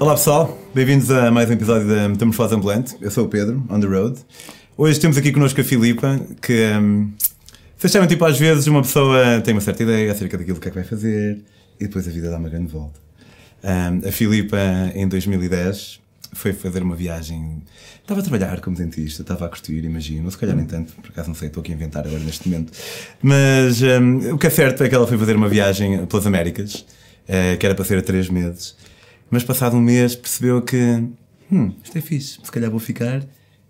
Olá pessoal, bem-vindos a mais um episódio da Metamorfose Ambulante. Eu sou o Pedro, on the road. Hoje temos aqui connosco a Filipa, que um, vocês sabem, tipo, às vezes uma pessoa tem uma certa ideia acerca daquilo que é que vai fazer e depois a vida dá uma grande volta. Um, a Filipa, em 2010, foi fazer uma viagem. Estava a trabalhar como dentista, estava a curtir, imagino. Se calhar nem tanto, por acaso não sei, estou aqui a inventar agora neste momento. Mas um, o que é certo é que ela foi fazer uma viagem pelas Américas, uh, que era para ser a três meses. Mas passado um mês percebeu que, hum, isto é fixe, se calhar vou ficar.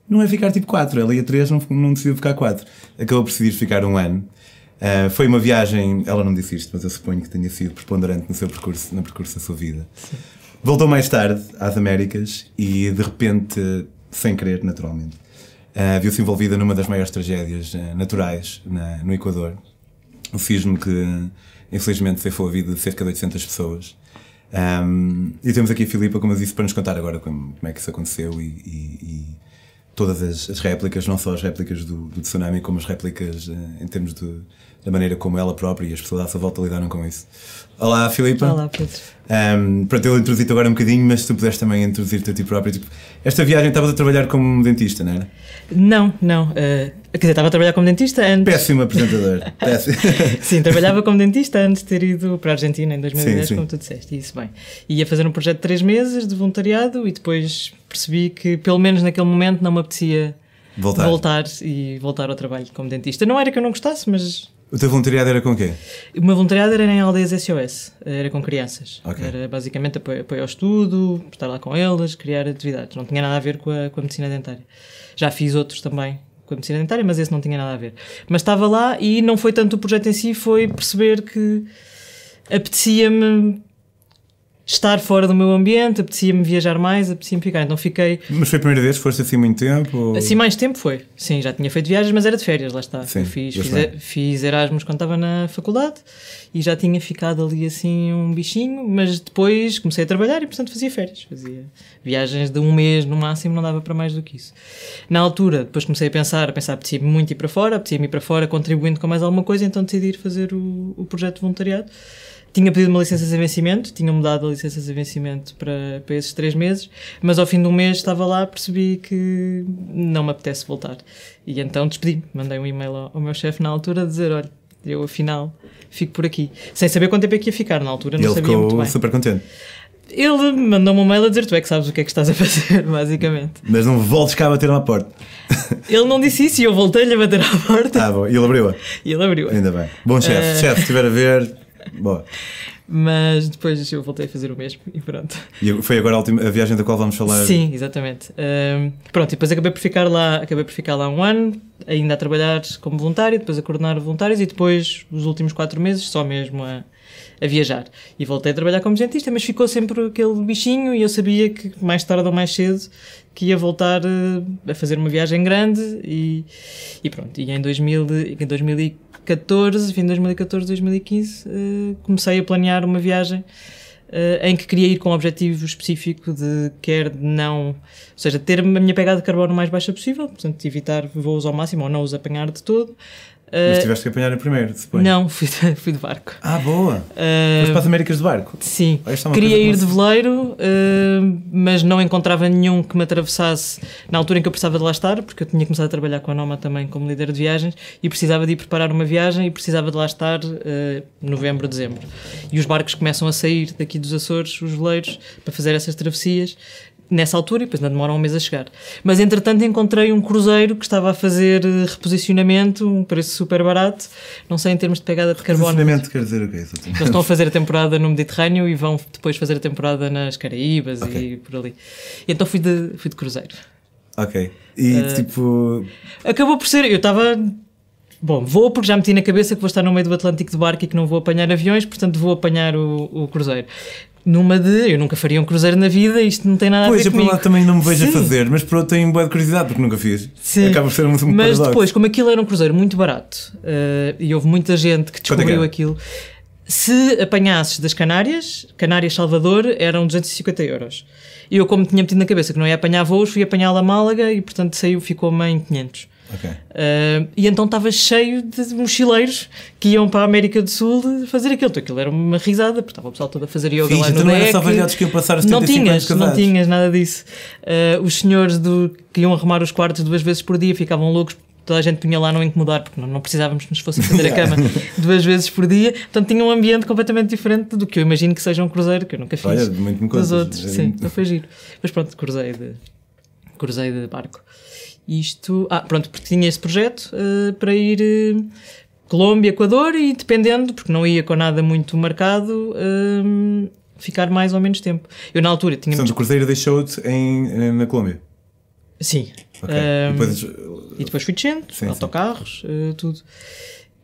Não é ficar tipo quatro, ela ia três, não, não decidiu ficar quatro. Acabou por decidir ficar um ano. Uh, foi uma viagem, ela não disse isto, mas eu suponho que tenha sido preponderante no seu percurso, no percurso da sua vida. Sim. Voltou mais tarde às Américas e de repente, sem querer, naturalmente, uh, viu-se envolvida numa das maiores tragédias uh, naturais na, no Equador. O sismo que, infelizmente, ceifou a vida de cerca de 800 pessoas. Um, e temos aqui a Filipa, como eu disse, para nos contar agora como, como é que isso aconteceu e, e, e todas as, as, réplicas, não só as réplicas do, do tsunami, como as réplicas uh, em termos de, da maneira como ela própria e as pessoas à sua volta lidaram com isso. Olá, Filipa. Olá, Pedro. Um, pronto, eu introduzi-te agora um bocadinho, mas se tu puderes também introduzir-te a ti próprio. Tipo, esta viagem estavas a trabalhar como dentista, não era? Não, não. Uh, quer dizer, estava a trabalhar como dentista antes. Péssimo apresentador. Péssimo. sim, trabalhava como dentista antes de ter ido para a Argentina em 2010, sim, sim. como tu disseste. Isso bem. Ia fazer um projeto de três meses de voluntariado e depois percebi que, pelo menos naquele momento, não me apetecia voltar, voltar e voltar ao trabalho como dentista. Não era que eu não gostasse, mas o teu voluntariado era com quê? O meu voluntariado era em aldeias SOS, era com crianças. Okay. Era basicamente apoio, apoio, ao estudo, estar lá com elas, criar atividades. Não tinha nada a ver com a, com a medicina dentária. Já fiz outros também com a medicina dentária, mas esse não tinha nada a ver. Mas estava lá e não foi tanto o projeto em si, foi perceber que apetecia-me estar fora do meu ambiente, apetecia-me viajar mais, apetecia-me ficar. Então fiquei. Mas foi a primeira vez? Foste assim muito tempo? Ou... Assim mais tempo foi. Sim, já tinha feito viagens, mas era de férias, lá está. Sim, fiz, fiz, fiz, Erasmus quando estava na faculdade e já tinha ficado ali assim um bichinho, mas depois comecei a trabalhar e portanto fazia férias. Fazia viagens de um mês no máximo, não dava para mais do que isso. Na altura, depois comecei a pensar, a pensar, apetecia-me muito ir para fora, apetecia-me ir para fora contribuindo com mais alguma coisa, então decidi ir fazer o, o projeto de voluntariado tinha pedido uma licença de vencimento, tinham-me dado a licença de vencimento para, para esses três meses, mas ao fim de um mês estava lá, percebi que não me apetece voltar. E então despedi-me, mandei um e-mail ao, ao meu chefe na altura a dizer: olha, eu afinal fico por aqui. Sem saber quanto tempo é que ia ficar na altura, não ele sabia muito bem. super contente. Ele mandou-me um mail a dizer: Tu é que sabes o que é que estás a fazer, basicamente. Mas não voltes cá a bater à porta. Ele não disse isso e eu voltei-lhe a bater à porta. Ah, bom, e ele abriu-a. E ele abriu-a. Ainda bem. Bom chefe, uh... chefe, se estiver a ver, Boa. Mas depois eu voltei a fazer o mesmo e pronto. E foi agora a, última, a viagem da qual vamos falar? Sim, exatamente. Um, pronto, e depois acabei por ficar lá, acabei por ficar lá um ano, ainda a trabalhar como voluntário, depois a coordenar voluntários e depois os últimos quatro meses só mesmo a, a viajar. E voltei a trabalhar como dentista, mas ficou sempre aquele bichinho e eu sabia que mais tarde ou mais cedo que ia voltar eh, a fazer uma viagem grande e, e pronto. E em, 2000, em 2014, fim de 2014, 2015, uh, comecei a planear uma viagem uh, em que queria ir com um objetivo específico de quer não, ou seja, ter a minha pegada de carbono mais baixa possível, portanto evitar voos ao máximo ou não os apanhar de todo, mas tiveste que apanhar a primeiro, depois? Não, fui de, fui de barco. Ah, boa! Uh, para as Américas de barco? Sim. É Queria ir de veleiro, uh, mas não encontrava nenhum que me atravessasse na altura em que eu precisava de lá estar, porque eu tinha começado a trabalhar com a Noma também como líder de viagens e precisava de ir preparar uma viagem e precisava de lá estar uh, novembro, dezembro. E os barcos começam a sair daqui dos Açores, os veleiros, para fazer essas travessias nessa altura e depois ainda demora um mês a chegar. Mas entretanto encontrei um cruzeiro que estava a fazer eh, reposicionamento, um preço super barato, não sei em termos de pegada de carbono. Reposicionamento quer dizer o quê? Eles estão a fazer a temporada no Mediterrâneo e vão depois fazer a temporada nas Caraíbas okay. e por ali. E então fui de, fui de cruzeiro. Ok. E uh, tipo. Acabou por ser. Eu estava. Bom, vou porque já meti na cabeça que vou estar no meio do Atlântico de barco e que não vou apanhar aviões, portanto vou apanhar o, o cruzeiro numa de eu nunca faria um cruzeiro na vida, isto não tem nada pois, a ver comigo. Pois, eu por lá também não me vejo Sim. a fazer, mas por outro tenho boa curiosidade porque nunca fiz. Sim. Acaba por ser um, um Mas paradoxo. depois, como aquilo era um cruzeiro muito barato uh, e houve muita gente que é descobriu é aquilo, se apanhasses das Canárias, Canárias Salvador, eram 250 euros. E eu, como tinha metido na cabeça que não ia apanhar voos, fui apanhá-la a Málaga e portanto saiu, ficou-me em 500. Okay. Uh, e então estava cheio de mochileiros que iam para a América do Sul fazer aquilo. Então aquilo era uma risada, porque estava o pessoal todo a fazer yoga Fiz, lá no não era só velhotes que iam passar os Não tinhas, não tinhas nada disso. Uh, os senhores do, que iam arrumar os quartos duas vezes por dia ficavam loucos toda a gente punha lá não incomodar, porque não, não precisávamos que nos fossem fazer a cama duas vezes por dia. Portanto, tinha um ambiente completamente diferente do que eu imagino que seja um cruzeiro, que eu nunca fiz. Olha, muito me dos outros. Sim, não foi giro. Mas pronto, cruzei de, cruzei de barco. Isto. Ah, pronto, porque tinha esse projeto uh, para ir. Uh, Colômbia, Equador e dependendo, porque não ia com nada muito marcado, uh, ficar mais ou menos tempo. Eu na altura tinha. Portanto, o Cruzeiro deixou-te na Colômbia? Sim. Okay. Um, e, depois... e depois fui descendo, sim, autocarros, sim. tudo.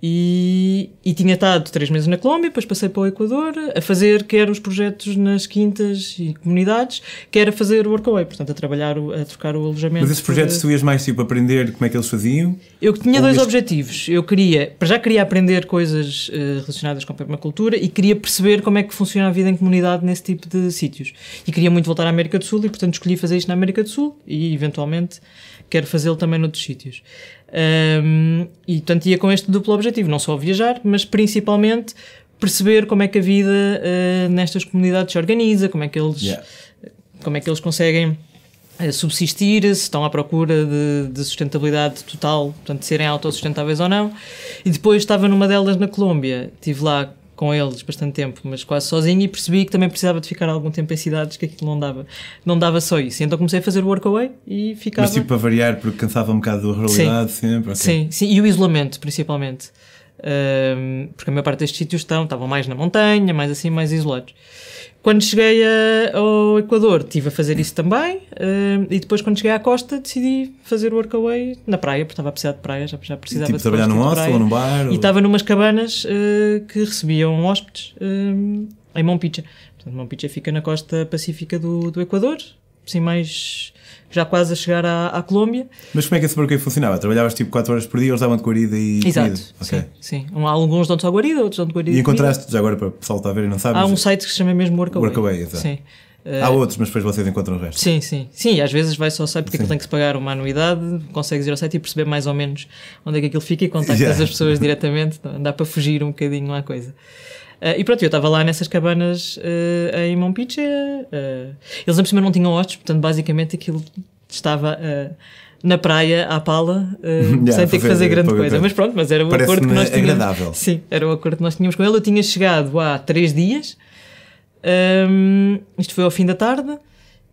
E, e, tinha estado três meses na Colômbia, depois passei para o Equador a fazer quer os projetos nas quintas e comunidades, quer a fazer o workaway, portanto a trabalhar, a trocar o alojamento. Mas esses projetos tu ias mais tipo aprender como é que eles faziam? Eu tinha dois ias... objetivos. Eu queria, para já queria aprender coisas uh, relacionadas com a permacultura e queria perceber como é que funciona a vida em comunidade nesse tipo de sítios. E queria muito voltar à América do Sul e portanto escolhi fazer isto na América do Sul e eventualmente quero fazê-lo também noutros sítios. Um, e portanto ia com este duplo objetivo, não só viajar, mas principalmente perceber como é que a vida uh, nestas comunidades se organiza, como é que eles, yeah. como é que eles conseguem uh, subsistir, se estão à procura de, de, sustentabilidade total, portanto, de serem autossustentáveis ou não. E depois estava numa delas na Colômbia, estive lá com eles bastante tempo, mas quase sozinho e percebi que também precisava de ficar algum tempo em cidades, que aquilo não dava, não dava só isso. Então comecei a fazer o workaway e ficava... Mas tipo para variar, porque cansava um bocado da realidade sim. sempre? Okay. Sim, sim, e o isolamento principalmente. Um, porque a maior parte destes sítios estão, estavam mais na montanha, mais assim, mais isolados. Quando cheguei a, ao Equador, estive a fazer isso também, uh, e depois, quando cheguei à costa, decidi fazer o workaway na praia, porque estava a precisar de praia, já, já precisava tipo, de trabalhar num hostel ou num bar? E estava numas cabanas uh, que recebiam hóspedes uh, em Mompicha. Portanto, Mompicha fica na costa pacífica do, do Equador, assim, mais já quase a chegar à, à Colômbia. Mas como é que esse porquê funcionava? Trabalhavas tipo 4 horas por dia, eles davam-te guarida e Exato, okay. sim, sim. Alguns dão-te só guarida, outros dão-te guarida e encontraste, já agora para o pessoal estar a ver e não sabe? Há um site que se chama mesmo Workaway. Workaway, exato. Sim. Há uh, outros, mas depois vocês encontram o resto. Sim, sim. Sim, às vezes vai só ao site porque aquilo tem que se pagar uma anuidade, consegues ir ao site e perceber mais ou menos onde é que aquilo fica e contactas yeah. as pessoas diretamente. Dá para fugir um bocadinho à coisa. Uh, e pronto, eu estava lá nessas cabanas uh, em Mompiche. Uh, eles, em cima, não tinham hóspedes, portanto, basicamente aquilo estava na praia à pala uh, yeah, sem ter que fazer grande coisa. Mas pronto, mas era o acordo que nós tínhamos. agradável. Sim, era o acordo que nós tínhamos com ele. Eu tinha chegado há três dias, um, isto foi ao fim da tarde,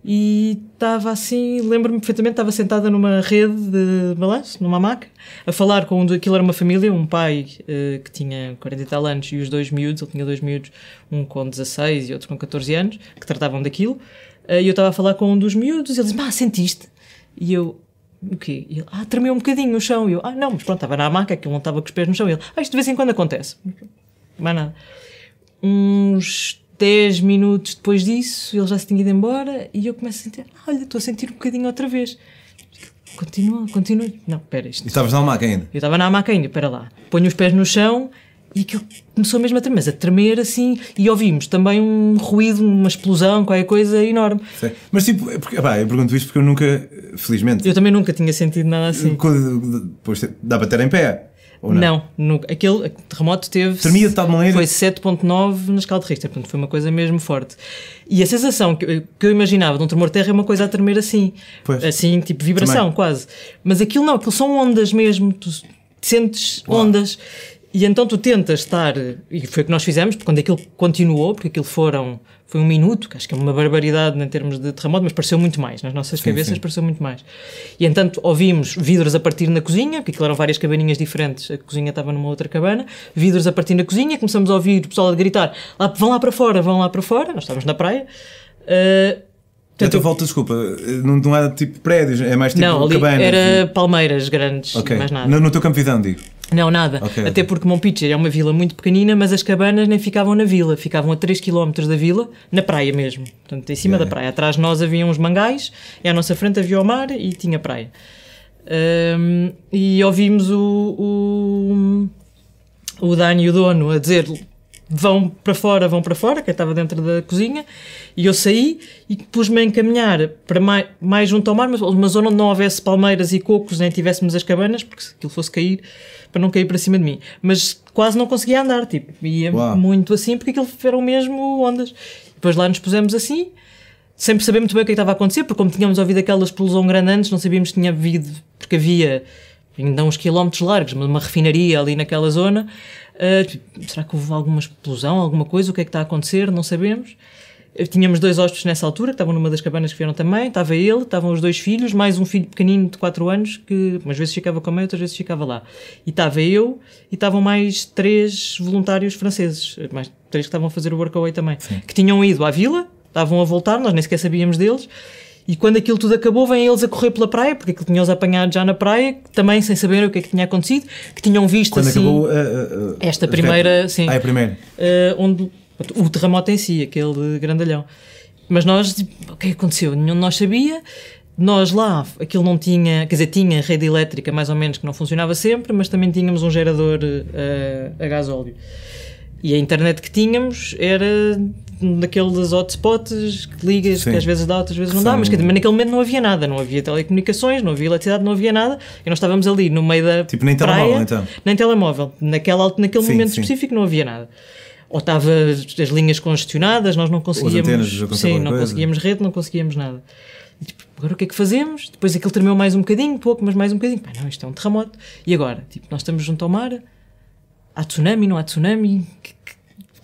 e estava assim, lembro-me perfeitamente, estava sentada numa rede de balanço, numa maca, a falar com um, aquilo era uma família, um pai uh, que tinha 40 e tal anos e os dois miúdos, ele tinha dois miúdos, um com 16 e outro com 14 anos, que tratavam daquilo. Eh, e eu estava a falar com um dos miúdos e ele disse: Ah, sentiste? E eu, o quê? E ele, ah, tremeu um bocadinho no chão. E eu, ah, não, mas pronto, estava na maca, que não estava com os pés no chão. E ele, ah, isto de vez em quando acontece. Mais nada. Uns 10 minutos depois disso, ele já se tinha ido embora e eu começo a sentir, ah, olha, estou a sentir um bocadinho outra vez. Continua, continua. Não, espera isto. E estavas na maca ainda? Eu estava na maca ainda, espera lá. Ponho os pés no chão e aquilo começou mesmo a tremer, mas a tremer assim, e ouvimos também um ruído, uma explosão, qualquer coisa enorme. Sim. Mas tipo, é porque, pá, eu pergunto isto porque eu nunca, felizmente. Eu também nunca tinha sentido nada assim. Depois dá para ter em pé. Ou não? não, nunca. Aquele terremoto teve. Tremia de tal maneira. Foi 7,9 na escala de Richter, portanto foi uma coisa mesmo forte. E a sensação que eu, que eu imaginava de um tremor de terra é uma coisa a tremer assim. Pois. Assim, tipo vibração também. quase. Mas aquilo não, aquilo são ondas mesmo. Tu sentes Uau. ondas. E então tu tentas estar, e foi o que nós fizemos, porque quando aquilo continuou, porque aquilo foram, foi um minuto, que acho que é uma barbaridade em termos de terremoto, mas pareceu muito mais, nas nossas sim, cabeças sim. pareceu muito mais. E entanto ouvimos vidros a partir na cozinha, porque aquilo eram várias cabaninhas diferentes, a cozinha estava numa outra cabana, vidros a partir na cozinha, começamos a ouvir o pessoal a gritar, lá, vão lá para fora, vão lá para fora, nós estávamos na praia. Uh, Portanto, eu volto, desculpa, não, não é tipo prédios, é mais tipo não, ali cabanas. Era e... palmeiras grandes, okay. mais nada. No, no teu campo visão, digo. Não, nada. Okay, Até okay. porque Montpitcher é uma vila muito pequenina, mas as cabanas nem ficavam na vila, ficavam a 3 km da vila, na praia mesmo. Portanto, em cima yeah. da praia. Atrás de nós havia uns mangais, e à nossa frente havia o mar e tinha praia. Um, e ouvimos o, o, o Dani, o dono, a dizer vão para fora, vão para fora, que estava dentro da cozinha, e eu saí e pus-me a encaminhar para mais, mais junto ao mar, mas uma zona onde não houvesse palmeiras e cocos, nem tivéssemos as cabanas, porque se aquilo fosse cair, para não cair para cima de mim. Mas quase não conseguia andar, tipo, ia Uau. muito assim, porque aquilo eram mesmo ondas. Depois lá nos pusemos assim, sem saber muito bem o que, é estava a acontecer, porque como tínhamos ouvido aquela explosão grande antes, não sabíamos se tinha havido, porque havia ainda uns quilómetros largos, uma refinaria ali naquela zona, Uh, será que houve alguma explosão, alguma coisa? O que é que está a acontecer? Não sabemos. Tínhamos dois hóspedes nessa altura, que estavam numa das cabanas que vieram também. Estava ele, estavam os dois filhos, mais um filho pequenino de 4 anos, que umas vezes ficava com a mãe, outras vezes ficava lá. E estava eu, e estavam mais três voluntários franceses, mais três que estavam a fazer o workaway também, Sim. que tinham ido à vila, estavam a voltar, nós nem sequer sabíamos deles, e quando aquilo tudo acabou, vêm eles a correr pela praia, porque aquilo tinham-os apanhado já na praia, também sem saber o que é que tinha acontecido, que tinham visto quando assim. Acabou, uh, uh, esta primeira. Sim, ah, é a primeira. Uh, onde o terremoto em si, aquele grandalhão. Mas nós, o que é que aconteceu? Nenhum de nós sabia. Nós lá, aquilo não tinha, quer dizer, tinha rede elétrica mais ou menos que não funcionava sempre, mas também tínhamos um gerador a gás óleo. E a internet que tínhamos era daqueles hotspots que ligas, Sim. que às vezes dá, outras vezes não dá, mas, que, mas naquele momento não havia nada, não havia telecomunicações, não havia eletricidade, não havia nada, e nós estávamos ali no meio da tipo nem praia, telemóvel então. nem telemóvel, naquela, naquele sim, momento sim. específico não havia nada. Ou estava as linhas congestionadas, nós não conseguíamos antenas, sim, não conseguíamos rede, não conseguíamos nada. E, tipo, agora o que é que fazemos? Depois aquilo tremeu mais um bocadinho, pouco, mas mais um bocadinho, Pá, não, isto é um terremoto. E agora? Tipo, nós estamos junto ao mar. Há tsunami, não há tsunami? Que,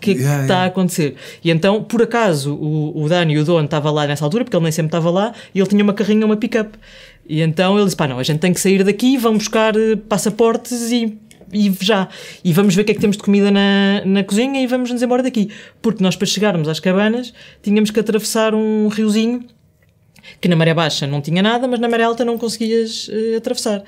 que yeah, está yeah. a acontecer? E então, por acaso, o, o Dani, o dono, estava lá nessa altura, porque ele nem sempre estava lá, e ele tinha uma carrinha, uma pick-up. E então ele disse: pá, não, a gente tem que sair daqui, vamos buscar eh, passaportes e, e já. E vamos ver o que é que temos de comida na, na cozinha e vamos nos embora daqui. Porque nós, para chegarmos às cabanas, tínhamos que atravessar um riozinho que na maré baixa não tinha nada, mas na maré alta não conseguias uh, atravessar.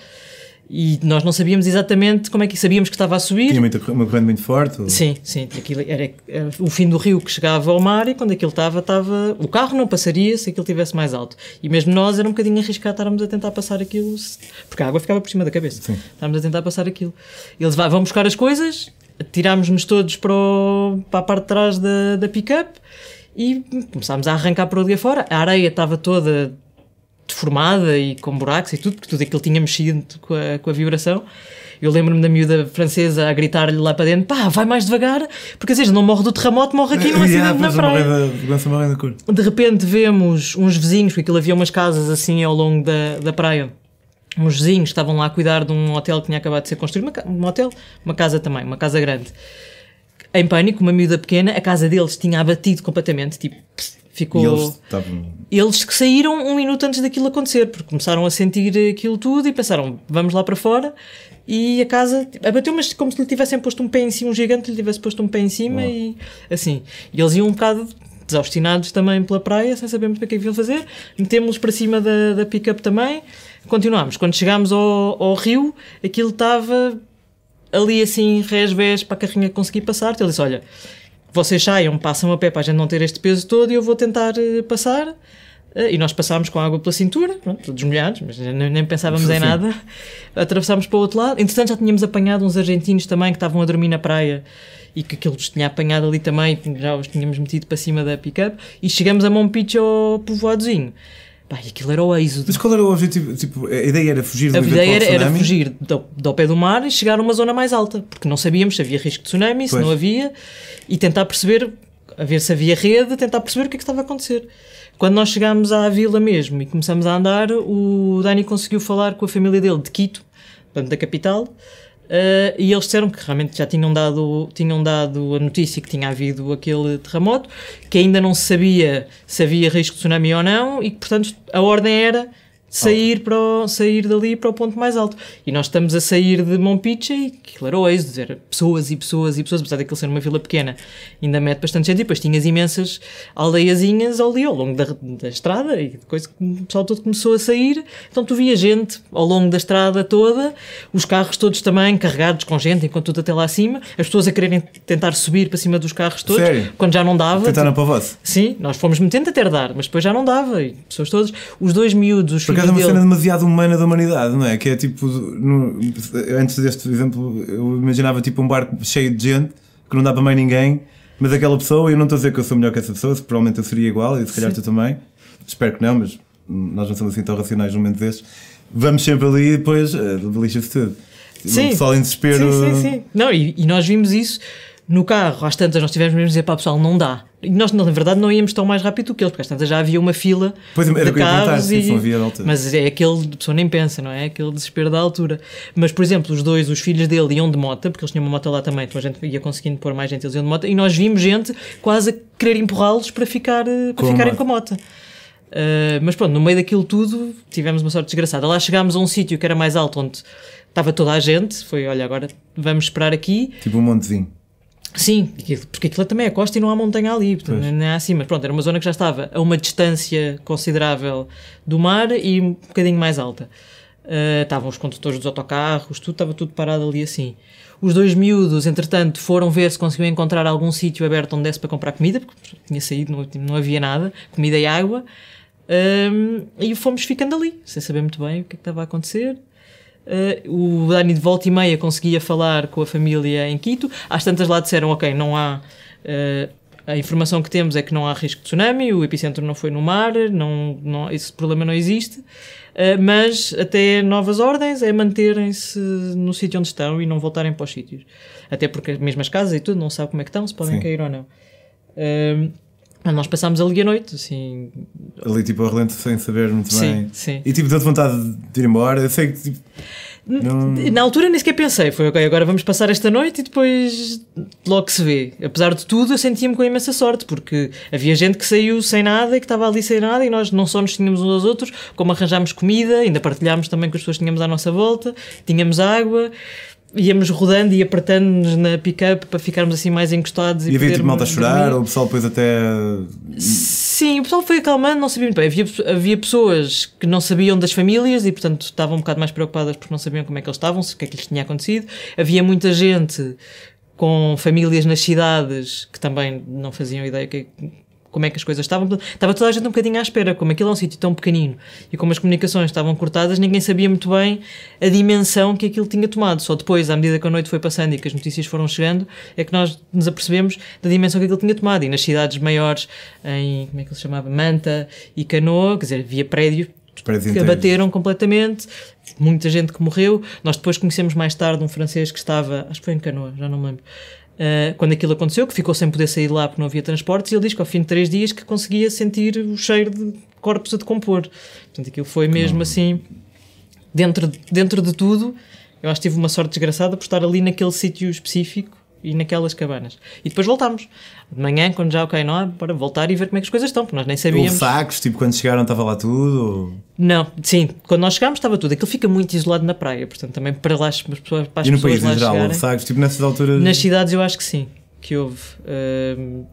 E nós não sabíamos exatamente como é que sabíamos que estava a subir. Tinha muita, uma corrente muito forte? Ou... Sim, sim. Aquilo era, era, o fim do rio que chegava ao mar e quando aquilo estava, estava. O carro não passaria se aquilo estivesse mais alto. E mesmo nós era um bocadinho arriscado estarmos a tentar passar aquilo, porque a água ficava por cima da cabeça. Sim. Estávamos a tentar passar aquilo. Eles vão buscar as coisas, tirámos-nos todos para, o, para a parte de trás da, da pick-up e começámos a arrancar para o dia fora. A areia estava toda deformada e com buracos e tudo, porque tudo aquilo tinha mexido com a, com a vibração. Eu lembro-me da miúda francesa a gritar-lhe lá para dentro: pá, vai mais devagar, porque às vezes não morre do terremoto, morre aqui num yeah, acidente na praia. Da, de repente vemos uns vizinhos, porque aquilo havia umas casas assim ao longo da, da praia. Uns vizinhos estavam lá a cuidar de um hotel que tinha acabado de ser construído, uma, um hotel, uma casa também, uma casa grande. Em pânico, uma miúda pequena, a casa deles tinha abatido completamente, tipo, ficou. E eles, eles que saíram um minuto antes daquilo acontecer, porque começaram a sentir aquilo tudo e pensaram, vamos lá para fora. E a casa abateu, mas como se lhe tivessem posto um pé em cima, um gigante lhe tivesse posto um pé em cima Uau. e assim. E eles iam um bocado desaustinados também pela praia, sem saber muito o que é que iam fazer. Metemos-los para cima da, da pick-up também. Continuámos. Quando chegámos ao, ao rio, aquilo estava ali assim, resvés para a carrinha conseguir passar. Então ele disse: Olha, vocês saiam, passam a pé para a gente não ter este peso todo e eu vou tentar uh, passar. Uh, e nós passámos com água pela cintura, pronto, todos molhados, mas nem, pensávamos em nada. Atravessámos para o outro lado. Entretanto, já tínhamos apanhado uns argentinos também que estavam a dormir na praia e que aquilo os tinha apanhado ali também, já os tínhamos metido para cima da pick-up. E chegamos a Monpicho ao povoadozinho. Pá, aquilo era o êxodo. Mas qual era o objetivo? Tipo, a ideia era fugir do A ideia era, era, fugir do, do pé do mar e chegar a uma zona mais alta, porque não sabíamos se havia risco de tsunami, se não havia, e tentar perceber, a ver se havia rede, tentar perceber o que é que estava a acontecer. Quando nós chegámos à vila mesmo e começamos a andar, o Dani conseguiu falar com a família dele de Quito, portanto, da capital, Uh, e eles disseram que realmente já tinham dado, tinham dado a notícia que tinha havido aquele terremoto, que ainda não se sabia se havia risco de tsunami ou não, e que, portanto, a ordem era sair, para o, sair dali para o ponto mais alto. E nós estamos a sair de Monpiche e aquilo era o êxodo, era pessoas e pessoas e pessoas, apesar daquilo ser uma vila pequena, ainda mete bastante gente. E depois tinhas imensas aldeiazinhas ali ao longo da, da estrada e depois o pessoal todo começou a sair. Então tu via gente ao longo da estrada toda, os carros todos também carregados com gente, enquanto tudo até lá acima, as pessoas a quererem tentar subir para cima dos carros todos, Sério? quando já não dava. Tentaram para você? Sim, nós fomos metendo até dar, mas depois já não dava. E pessoas todas, os dois miúdos, os acaso é uma cena demasiado humana da humanidade, não é? Que é tipo, no, antes deste exemplo, eu imaginava tipo um barco cheio de gente que não dá para mais ninguém, mas aquela pessoa, eu não estou a dizer que eu sou melhor que essa pessoa, se provavelmente eu seria igual, e se calhar Sim. tu também. Espero que não, mas nós não somos assim tão racionais num momento desses. Vamos sempre ali e depois uh, lixa-se tudo. Sim. O pessoal em desespero. Sim, sim, sim. Não, e, e nós vimos isso no carro, às tantas, nós tivemos mesmo a dizer para o pessoal, não dá. E nós, na verdade, não íamos tão mais rápido do que eles, porque às tantas já havia uma fila pois, de carros. E... Havia mas é aquele, a pessoa nem pensa, não é? Aquele desespero da altura. Mas, por exemplo, os dois, os filhos dele iam de moto, porque eles tinham uma moto lá também, então a gente ia conseguindo pôr mais gente, eles iam de moto, e nós vimos gente quase a querer empurrá-los para, ficar, eh, para com ficarem com a moto. Uh, mas pronto, no meio daquilo tudo tivemos uma sorte desgraçada. Lá chegámos a um sítio que era mais alto, onde estava toda a gente. Foi, olha, agora vamos esperar aqui. Tipo um montezinho. Sim, porque aquilo também é costa e não há montanha ali, portanto, não é assim, mas pronto, era uma zona que já estava a uma distância considerável do mar e um bocadinho mais alta. Uh, estavam os condutores dos autocarros, tudo estava tudo parado ali assim. Os dois miúdos, entretanto, foram ver se conseguiam encontrar algum sítio aberto onde desse para comprar comida, porque tinha saído, não, não havia nada, comida e água. Um, ah, e fomos ficando ali, sem saber muito bem o que, é que estava a acontecer. Uh, o Dani de volta e meia conseguia falar com a família em Quito. Às tantas lá disseram: Ok, não há. Uh, a informação que temos é que não há risco de tsunami, o epicentro não foi no mar, não, não, esse problema não existe. Uh, mas até novas ordens é manterem-se no sítio onde estão e não voltarem para os sítios. Até porque as mesmas casas e tudo não sabe como é que estão, se podem Sim. cair ou não. Uh, nós passámos ali a noite, assim. Ali tipo a relento sem saber muito sim, bem. Sim. E tipo, deu-te vontade de ir embora. Eu sei que tipo, não... Na altura nem sequer pensei, foi ok, agora vamos passar esta noite e depois logo se vê. Apesar de tudo, eu sentia-me com imensa sorte, porque havia gente que saiu sem nada e que estava ali sem nada, e nós não só nos tínhamos uns aos outros, como arranjámos comida, ainda partilhámos também com as pessoas que tínhamos à nossa volta, tínhamos água íamos rodando e apertando-nos na pick-up para ficarmos assim mais encostados. E, e havia tipo malta a chorar, ou o pessoal depois até. Sim, o pessoal foi acalmando, não sabia muito bem. Havia, havia pessoas que não sabiam das famílias e, portanto, estavam um bocado mais preocupadas porque não sabiam como é que eles estavam, o que é que lhes tinha acontecido. Havia muita gente com famílias nas cidades que também não faziam ideia que como é que as coisas estavam. Estava toda a gente um bocadinho à espera, como aquilo é um sítio tão pequenino e como as comunicações estavam cortadas, ninguém sabia muito bem a dimensão que aquilo tinha tomado. Só depois, à medida que a noite foi passando e que as notícias foram chegando, é que nós nos apercebemos da dimensão que aquilo tinha tomado. E nas cidades maiores, em, como é que ele se chamava? Manta e Canoa, quer dizer, havia prédios que abateram completamente, muita gente que morreu. Nós depois conhecemos mais tarde um francês que estava, acho que foi em Canoa, já não me lembro, Uh, quando aquilo aconteceu, que ficou sem poder sair de lá porque não havia transportes, e ele diz que ao fim de três dias que conseguia sentir o cheiro de corpos a decompor. Portanto, aquilo foi mesmo assim, dentro, dentro de tudo, eu acho que tive uma sorte desgraçada por estar ali naquele sítio específico e naquelas cabanas. E depois voltámos. De manhã, quando já, ok, não há, para voltar e ver como é que as coisas estão, porque nós nem sabíamos. Houve sacos, tipo, quando chegaram estava lá tudo? Ou... Não, sim, quando nós chegámos estava tudo. Aquilo fica muito isolado na praia, portanto, também para lá as pessoas. Para as e no país em geral, houve sacos, tipo, nessas alturas. Nas cidades, eu acho que sim, que houve. Uh...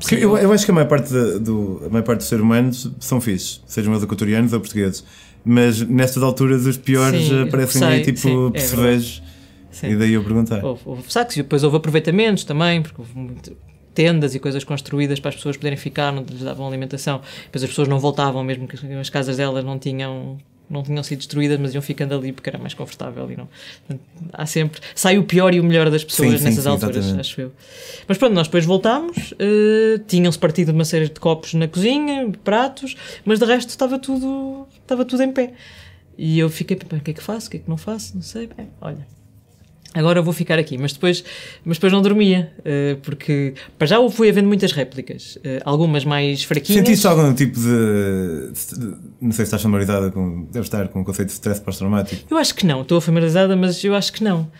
Sim, eu, eu, acho que a maior parte, do, a maior parte dos seres humanos são fixos, sejam eles equatorianos ou portugueses. Mas nestas alturas os piores sim, aparecem sei, aí tipo sim, é percevejos. Sim. E daí eu perguntar. Houve, houve sacos e depois houve aproveitamentos também, porque houve muito, tendas e coisas construídas para as pessoas poderem ficar, não lhes davam alimentação. Depois as pessoas não voltavam, mesmo que as casas delas não tinham não tinham sido destruídas, mas iam ficando ali porque era mais confortável e não. Há sempre. Sai o pior e o melhor das pessoas sim, nessas sim, alturas, exatamente. acho eu. Mas pronto, nós depois voltámos, uh, tinham-se partido uma série de copos na cozinha, pratos, mas de resto estava tudo, estava tudo em pé. E eu fiquei, o que é que faço? O que é que não faço? Não sei. Bem, olha, agora vou ficar aqui. Mas depois, mas depois não dormia, uh, porque para já fui havendo muitas réplicas, uh, algumas mais fraquinhas. Sentiste algum tipo de, de, Não sei se estás familiarizada com. Deve estar com o conceito de stress pós-traumático? Eu acho que não, estou familiarizada, mas eu acho que não.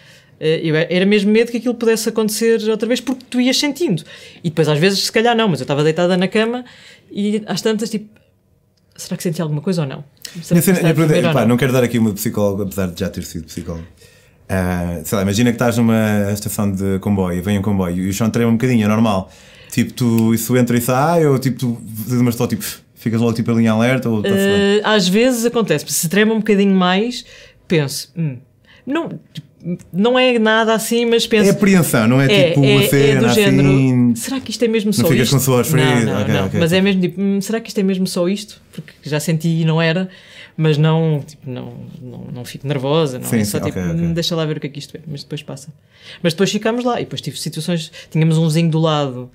Eu, era mesmo medo que aquilo pudesse acontecer outra vez porque tu ias sentindo. E depois às vezes, se calhar, não, mas eu estava deitada na cama e às tantas, tipo. Será que senti alguma coisa ou não? Será que pá, não? não quero dar aqui uma psicóloga, apesar de já ter sido psicólogo. Uh, sei lá, imagina que estás numa estação de comboio, vem um comboio e o chão trema um bocadinho, é normal. Tipo, tu, isso entra e sai, ou tipo, tu mas só tipo, ficas logo tipo a linha alerta? Ou, uh, às vezes acontece, se trema um bocadinho mais, penso, hum, não, não é nada assim, mas penso. É apreensão, não é, é tipo é, uma cena é do género, assim. Será que isto é mesmo só não ficas isto? com suores frios? Não, não, okay, não. Okay. Mas é mesmo tipo, hum, será que isto é mesmo só isto? Porque já senti e não era. Mas não, tipo, não, não, não fico nervosa, não sim, é só sim, tipo, okay, okay. deixa lá ver o que é que isto é, mas depois passa. Mas depois ficámos lá e depois tive situações, tínhamos um vizinho do lado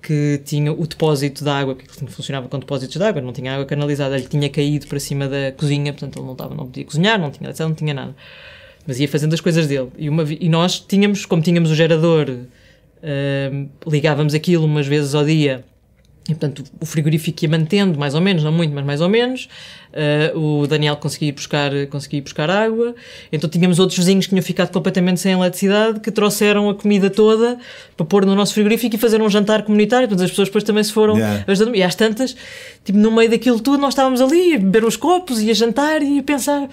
que tinha o depósito de água, que funcionava com depósitos de água, não tinha água canalizada, ele tinha caído para cima da cozinha, portanto ele não, estava, não podia cozinhar, não tinha não tinha nada. Mas ia fazendo as coisas dele. E, uma, e nós tínhamos, como tínhamos o gerador, uh, ligávamos aquilo umas vezes ao dia e, portanto, o frigorífico ia mantendo, mais ou menos, não muito, mas mais ou menos. Uh, o Daniel conseguia ir, buscar, conseguia ir buscar água. Então tínhamos outros vizinhos que tinham ficado completamente sem eletricidade, que trouxeram a comida toda para pôr no nosso frigorífico e fazer um jantar comunitário. Portanto, as pessoas depois também se foram yeah. ajudando. E às tantas, tipo, no meio daquilo tudo, nós estávamos ali a beber os copos e a jantar e a pensar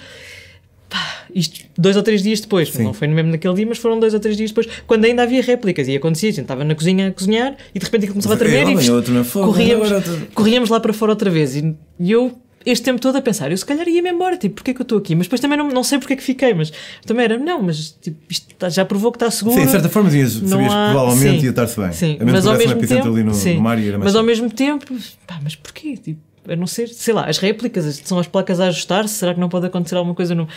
pá, isto dois ou três dias depois, Sim. não foi mesmo naquele dia, mas foram dois ou três dias depois, quando ainda havia réplicas e acontecia, a gente estava na cozinha a cozinhar e de repente começava a tremer e corríamos, corríamos lá para fora outra vez e, e eu este tempo todo a pensar, eu se calhar ia-me embora, tipo, porque é que eu estou aqui? Mas depois também não, não sei porque é que fiquei, mas também era, não, mas tipo, isto tá, já provou que está seguro. Sim, de certa forma sabias, sabias há... que provavelmente sim, ia estar-se bem. Sim, mas ao mesmo tempo, no, sim, no mar e era mais mas ao mesmo tempo, pá, mas porquê? Tipo, a não ser, sei lá, as réplicas, são as placas a ajustar-se, será que não pode acontecer alguma coisa no.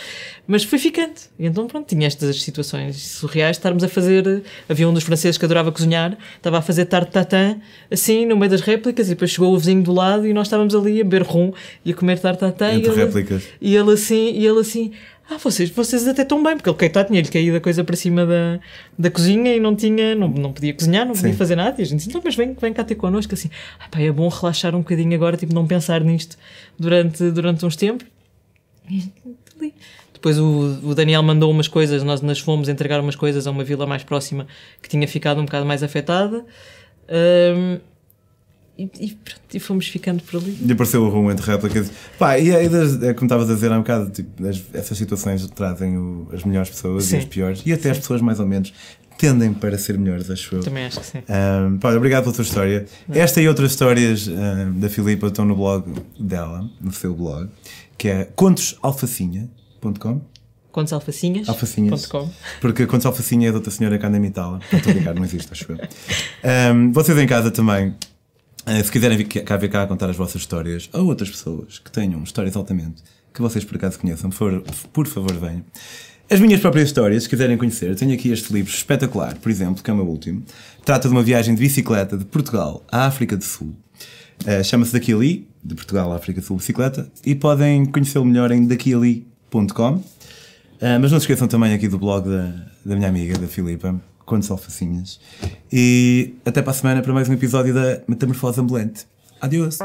Mas foi ficante. E então, pronto, tinha estas situações surreais, estarmos a fazer. Havia um dos franceses que adorava cozinhar, estava a fazer tarte tatin, assim, no meio das réplicas, e depois chegou o vizinho do lado e nós estávamos ali a beber rum e a comer tarte tatin. Entre e ele, réplicas. E ele assim, e ele assim ah, vocês, vocês até estão bem, porque ele coitado tinha-lhe caído a coisa para cima da, da cozinha e não tinha, não, não podia cozinhar, não podia Sim. fazer nada. E a gente disse, não, mas vem, vem cá ter connosco, assim, ah, pá, é bom relaxar um bocadinho agora, tipo, não pensar nisto durante, durante uns tempos. Depois o, o Daniel mandou umas coisas, nós nas fomos entregar umas coisas a uma vila mais próxima que tinha ficado um bocado mais afetada. Um, e, e, pronto, e fomos ficando por ali. E apareceu o rumo entre réplicas. Pá, e aí, é, como estavas a dizer há um bocado, tipo, as, essas situações trazem o, as melhores pessoas sim. e as piores, e até sim. as pessoas mais ou menos tendem para ser melhores, acho eu. Também acho que sim. Um, pá, obrigado pela tua história. Não. Esta e outras histórias um, da Filipa estão no blog dela, no seu blog, que é contosalfacinha.com. Contosalfacinhas. Alfacinhas. Porque Contos Alfacinha é de outra senhora que anda em Itala. Estou a brincar, não existe, acho eu. Um, vocês em casa também Uh, se quiserem vir cá, vir cá contar as vossas histórias ou outras pessoas que tenham histórias altamente que vocês por acaso conheçam, por, por favor venham. As minhas próprias histórias, se quiserem conhecer, tenho aqui este livro espetacular, por exemplo, que é o meu último. Trata de uma viagem de bicicleta de Portugal à África do Sul. Uh, Chama-se Daqui Ali, de Portugal à África do Sul, bicicleta, e podem conhecê-lo melhor em daquiali.com. Uh, mas não se esqueçam também aqui do blog da, da minha amiga, da Filipa, Contos Alfacinhas. E até para a semana para mais um episódio da Metamorfose Ambulante. Adeus!